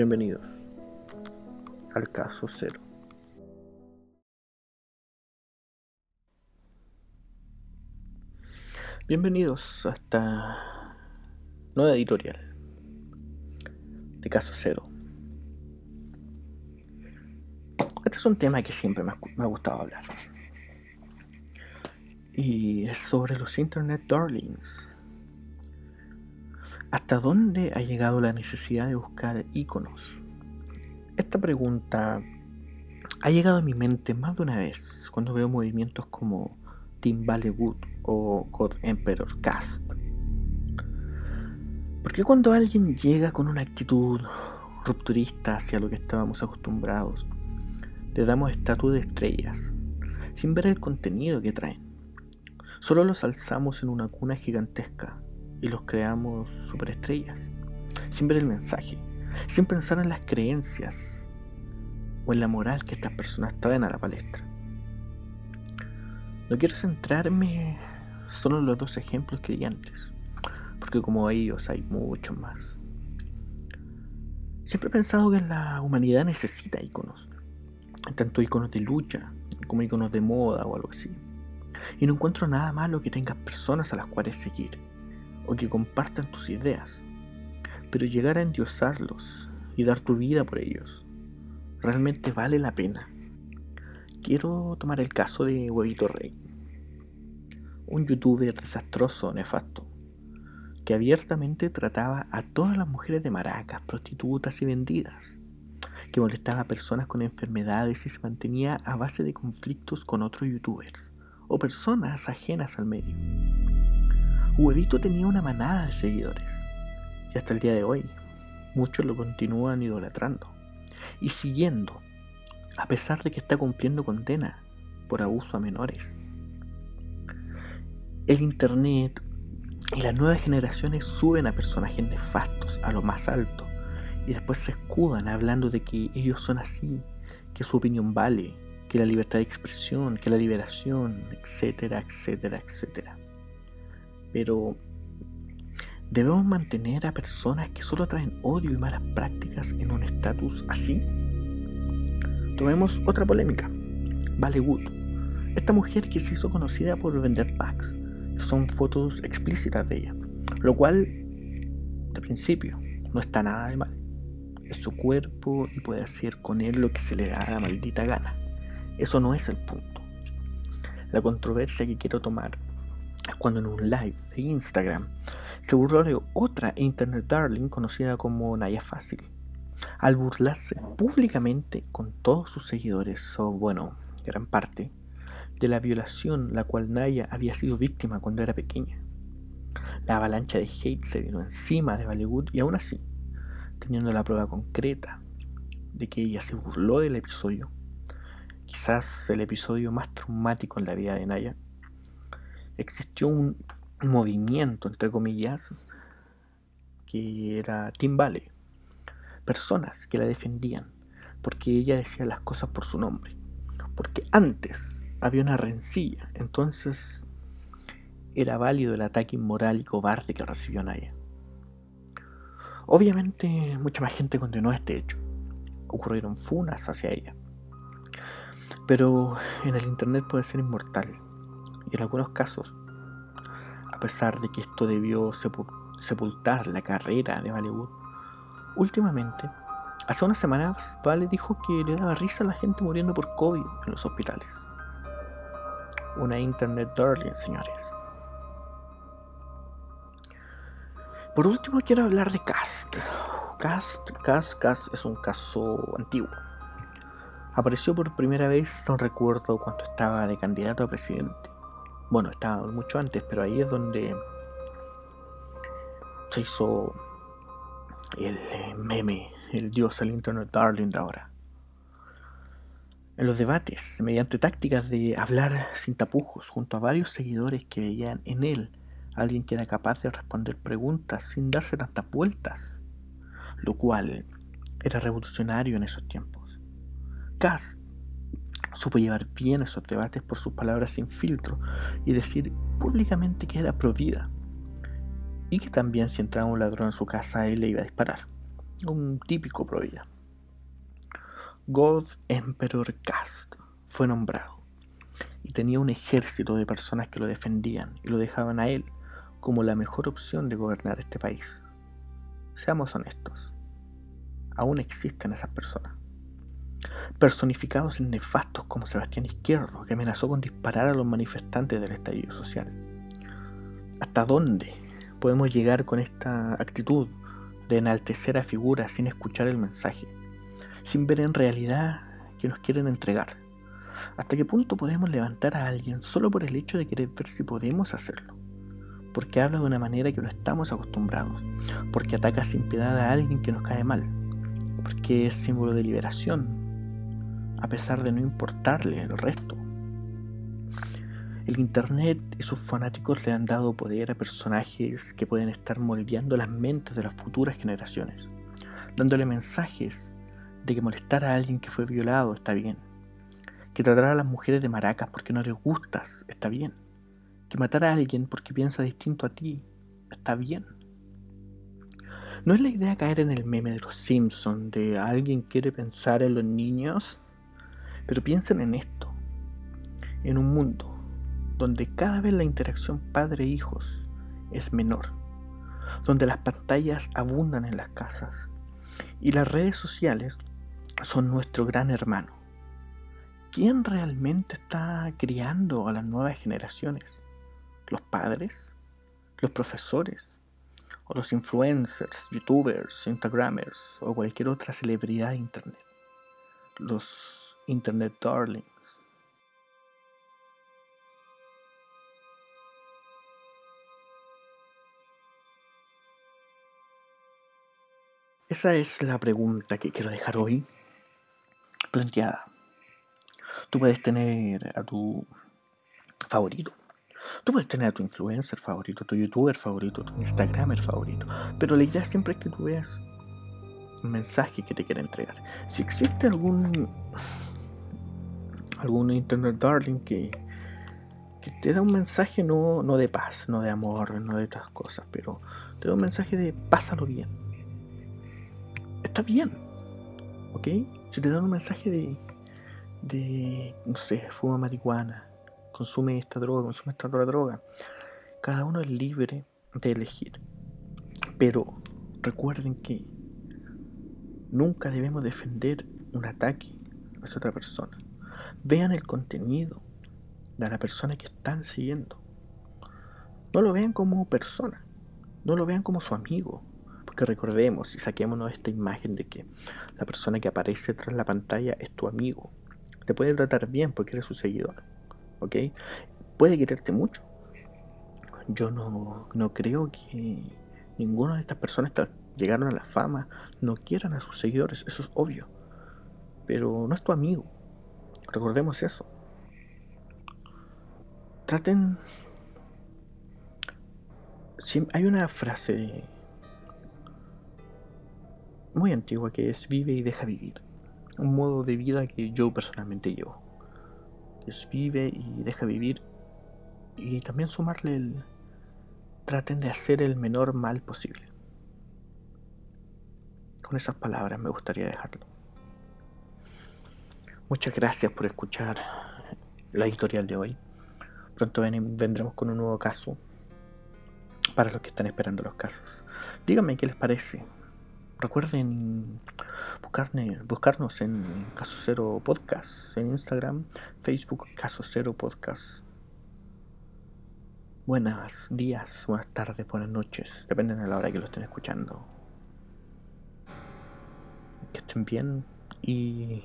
Bienvenidos al caso cero. Bienvenidos a esta nueva editorial de caso cero. Este es un tema que siempre me ha, gustado hablar. Y es sobre los Internet Darlings. ¿Hasta dónde ha llegado la necesidad de buscar iconos? Esta pregunta ha llegado a mi mente más de una vez cuando veo movimientos como Team o God Emperor Cast. Porque cuando alguien llega con una actitud rupturista hacia lo que estábamos acostumbrados, le damos estatus de estrellas, sin ver el contenido que traen? Solo los alzamos en una cuna gigantesca y los creamos superestrellas, sin ver el mensaje, sin pensar en las creencias o en la moral que estas personas traen a la palestra. No quiero centrarme solo en los dos ejemplos que di antes, porque como ellos hay muchos más. Siempre he pensado que la humanidad necesita iconos, tanto iconos de lucha como iconos de moda o algo así. Y no encuentro nada malo que tengas personas a las cuales seguir o que compartan tus ideas, pero llegar a endiosarlos y dar tu vida por ellos, realmente vale la pena. Quiero tomar el caso de Huevito Rey, un youtuber desastroso, nefasto, que abiertamente trataba a todas las mujeres de maracas, prostitutas y vendidas, que molestaba a personas con enfermedades y se mantenía a base de conflictos con otros youtubers o personas ajenas al medio. Huevito tenía una manada de seguidores y hasta el día de hoy muchos lo continúan idolatrando y siguiendo a pesar de que está cumpliendo condena por abuso a menores. El Internet y las nuevas generaciones suben a personajes nefastos a lo más alto y después se escudan hablando de que ellos son así, que su opinión vale, que la libertad de expresión, que la liberación, etcétera, etcétera, etcétera. Pero debemos mantener a personas que solo traen odio y malas prácticas en un estatus así. Tomemos otra polémica. Vale Wood. Esta mujer que se hizo conocida por vender packs, son fotos explícitas de ella, lo cual, de principio, no está nada de mal. Es su cuerpo y puede hacer con él lo que se le da la maldita gana. Eso no es el punto. La controversia que quiero tomar cuando en un live de Instagram se burló de otra Internet Darling conocida como Naya Fácil. Al burlarse públicamente con todos sus seguidores, o bueno, gran parte, de la violación la cual Naya había sido víctima cuando era pequeña. La avalancha de hate se vino encima de Bollywood y aún así, teniendo la prueba concreta de que ella se burló del episodio, quizás el episodio más traumático en la vida de Naya, existió un movimiento, entre comillas, que era Tim Valley. Personas que la defendían porque ella decía las cosas por su nombre. Porque antes había una rencilla, entonces era válido el ataque inmoral y cobarde que recibió Naya. Obviamente mucha más gente condenó este hecho. Ocurrieron funas hacia ella. Pero en el Internet puede ser inmortal en algunos casos, a pesar de que esto debió sepultar la carrera de Bollywood, últimamente, hace unas semanas, Vale dijo que le daba risa a la gente muriendo por COVID en los hospitales. Una internet darling, señores. Por último, quiero hablar de Cast. Cast, Cast, Cast es un caso antiguo. Apareció por primera vez, no recuerdo cuando estaba de candidato a presidente bueno, estaba mucho antes, pero ahí es donde se hizo el eh, meme, el dios, el internet darling de ahora. En los debates, mediante tácticas de hablar sin tapujos, junto a varios seguidores que veían en él alguien que era capaz de responder preguntas sin darse tantas vueltas, lo cual era revolucionario en esos tiempos. Cast Supo llevar bien esos debates por sus palabras sin filtro y decir públicamente que era provida y que también si entraba un ladrón en su casa él le iba a disparar. un típico pro vida. God Emperor Cast fue nombrado y tenía un ejército de personas que lo defendían y lo dejaban a él como la mejor opción de gobernar este país. Seamos honestos, aún existen esas personas. Personificados en nefastos como Sebastián Izquierdo, que amenazó con disparar a los manifestantes del estallido social. ¿Hasta dónde podemos llegar con esta actitud de enaltecer a figuras sin escuchar el mensaje, sin ver en realidad que nos quieren entregar? ¿Hasta qué punto podemos levantar a alguien solo por el hecho de querer ver si podemos hacerlo? Porque habla de una manera que no estamos acostumbrados, porque ataca sin piedad a alguien que nos cae mal, porque es símbolo de liberación, a pesar de no importarle el resto. El Internet y sus fanáticos le han dado poder a personajes que pueden estar moldeando las mentes de las futuras generaciones, dándole mensajes de que molestar a alguien que fue violado está bien, que tratar a las mujeres de maracas porque no les gustas está bien, que matar a alguien porque piensa distinto a ti está bien. ¿No es la idea caer en el meme de los Simpsons de alguien quiere pensar en los niños? Pero piensen en esto, en un mundo donde cada vez la interacción padre-hijos es menor, donde las pantallas abundan en las casas y las redes sociales son nuestro gran hermano. ¿Quién realmente está criando a las nuevas generaciones? ¿Los padres? ¿Los profesores? ¿O los influencers, youtubers, instagramers o cualquier otra celebridad de internet? Los internet darlings. Esa es la pregunta que quiero dejar hoy planteada. Tú puedes tener a tu favorito. Tú puedes tener a tu influencer favorito, tu youtuber favorito, tu instagramer favorito. Pero la idea siempre es que tú veas un mensaje que te quiera entregar. Si existe algún algún internet darling que, que te da un mensaje no, no de paz, no de amor, no de otras cosas, pero te da un mensaje de pásalo bien está bien, ¿ok? Si te dan un mensaje de, de, no sé, fuma marihuana, consume esta droga, consume esta otra droga, cada uno es libre de elegir. Pero recuerden que nunca debemos defender un ataque hacia otra persona. Vean el contenido de la persona que están siguiendo. No lo vean como persona, no lo vean como su amigo, que recordemos y saquémonos esta imagen de que la persona que aparece tras la pantalla es tu amigo. Te puede tratar bien porque eres su seguidor. ¿Ok? Puede quererte mucho. Yo no, no creo que ninguna de estas personas que llegaron a la fama no quieran a sus seguidores. Eso es obvio. Pero no es tu amigo. Recordemos eso. Traten... Hay una frase muy antigua que es vive y deja vivir. Un modo de vida que yo personalmente llevo. es vive y deja vivir. Y también sumarle el... Traten de hacer el menor mal posible. Con esas palabras me gustaría dejarlo. Muchas gracias por escuchar la editorial de hoy. Pronto vendremos con un nuevo caso para los que están esperando los casos. Díganme qué les parece. Recuerden buscarnos en Caso Cero Podcast, en Instagram, Facebook Caso Cero Podcast. Buenos días, buenas tardes, buenas noches, dependen de la hora que lo estén escuchando. Que estén bien y